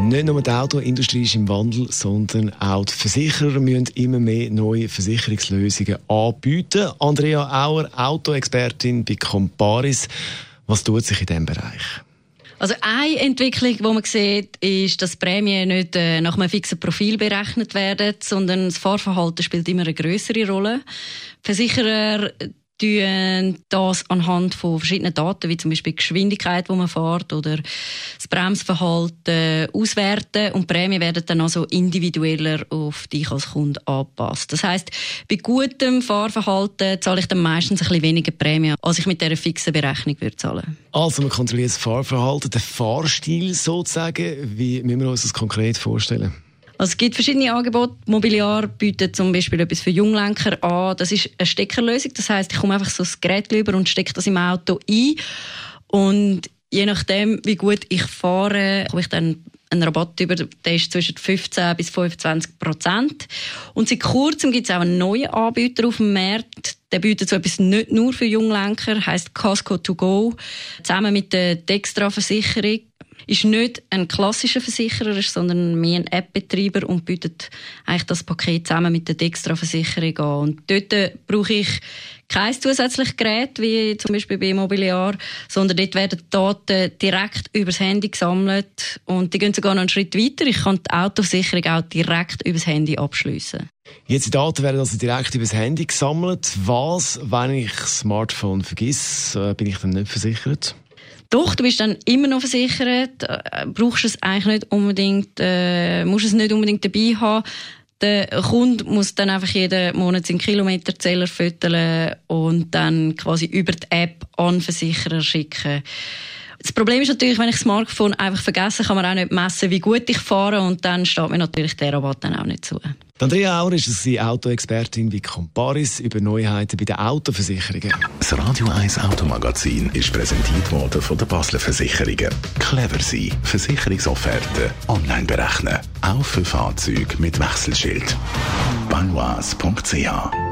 nicht nur die Autoindustrie ist im Wandel, sondern auch die Versicherer müssen immer mehr neue Versicherungslösungen anbieten. Andrea Auer, Autoexpertin bei Comparis. Was tut sich in diesem Bereich? Also eine Entwicklung, die man sieht, ist, dass Prämien nicht äh, nach einem fixen Profil berechnet werden, sondern das Fahrverhalten spielt immer eine größere Rolle. Versicherer das anhand von verschiedenen Daten, wie zum Beispiel die Geschwindigkeit, wo man fährt oder das Bremsverhalten auswerten und die Prämien werden dann also individueller auf dich als Kunde angepasst. Das heißt, bei gutem Fahrverhalten zahle ich dann meistens ein bisschen weniger Prämie, als ich mit dieser fixen Berechnung würde zahlen. Also man kontrolliert das Fahrverhalten, den Fahrstil sozusagen. Wie müssen wir uns das konkret vorstellen? Also es gibt verschiedene Angebote. Mobiliar bietet zum Beispiel etwas für Junglenker an. Das ist eine Steckerlösung. Das heißt, ich komme einfach so das Gerät rüber und stecke das im Auto ein. Und je nachdem, wie gut ich fahre, komme ich dann einen Rabatt über, der ist zwischen 15 bis 25 Prozent. Und seit kurzem gibt es auch einen neuen Anbieter auf dem Markt. Der bietet so etwas nicht nur für Junglenker, heißt Casco to go, zusammen mit der Dextra-Versicherung ist nicht ein klassischer Versicherer, sondern mehr ein App-Betreiber und bietet eigentlich das Paket zusammen mit der Dextra-Versicherung an. Und dort brauche ich kein zusätzliches Gerät, wie zum Beispiel bei Immobiliar, sondern dort werden die Daten direkt übers Handy gesammelt und die gehen sogar noch einen Schritt weiter. Ich kann die Autoversicherung auch direkt übers Handy abschließen. Jetzt die Daten werden also direkt übers Handy gesammelt. Was, wenn ich das Smartphone vergesse, äh, bin ich dann nicht versichert? Doch, du bist dann immer noch versichert, äh, brauchst es eigentlich nicht unbedingt, äh, musst es nicht unbedingt dabei haben. Der Kunde muss dann einfach jeden Monat seinen Kilometerzähler füttern und dann quasi über die App an Versicherer schicken. Das Problem ist natürlich, wenn ich das Smartphone einfach vergesse, kann man auch nicht messen, wie gut ich fahre und dann steht mir natürlich der Rabatt dann auch nicht zu. Andrea Auer ist sie Autoexpertin bei Comparis über Neuheiten bei den Autoversicherungen. Das Radio 1 Automagazin ist präsentiert worden von der Basler Versicherungen. Clever sein, Versicherungsofferte online berechnen, auch für Fahrzeuge mit Wechselschild. Banois.ch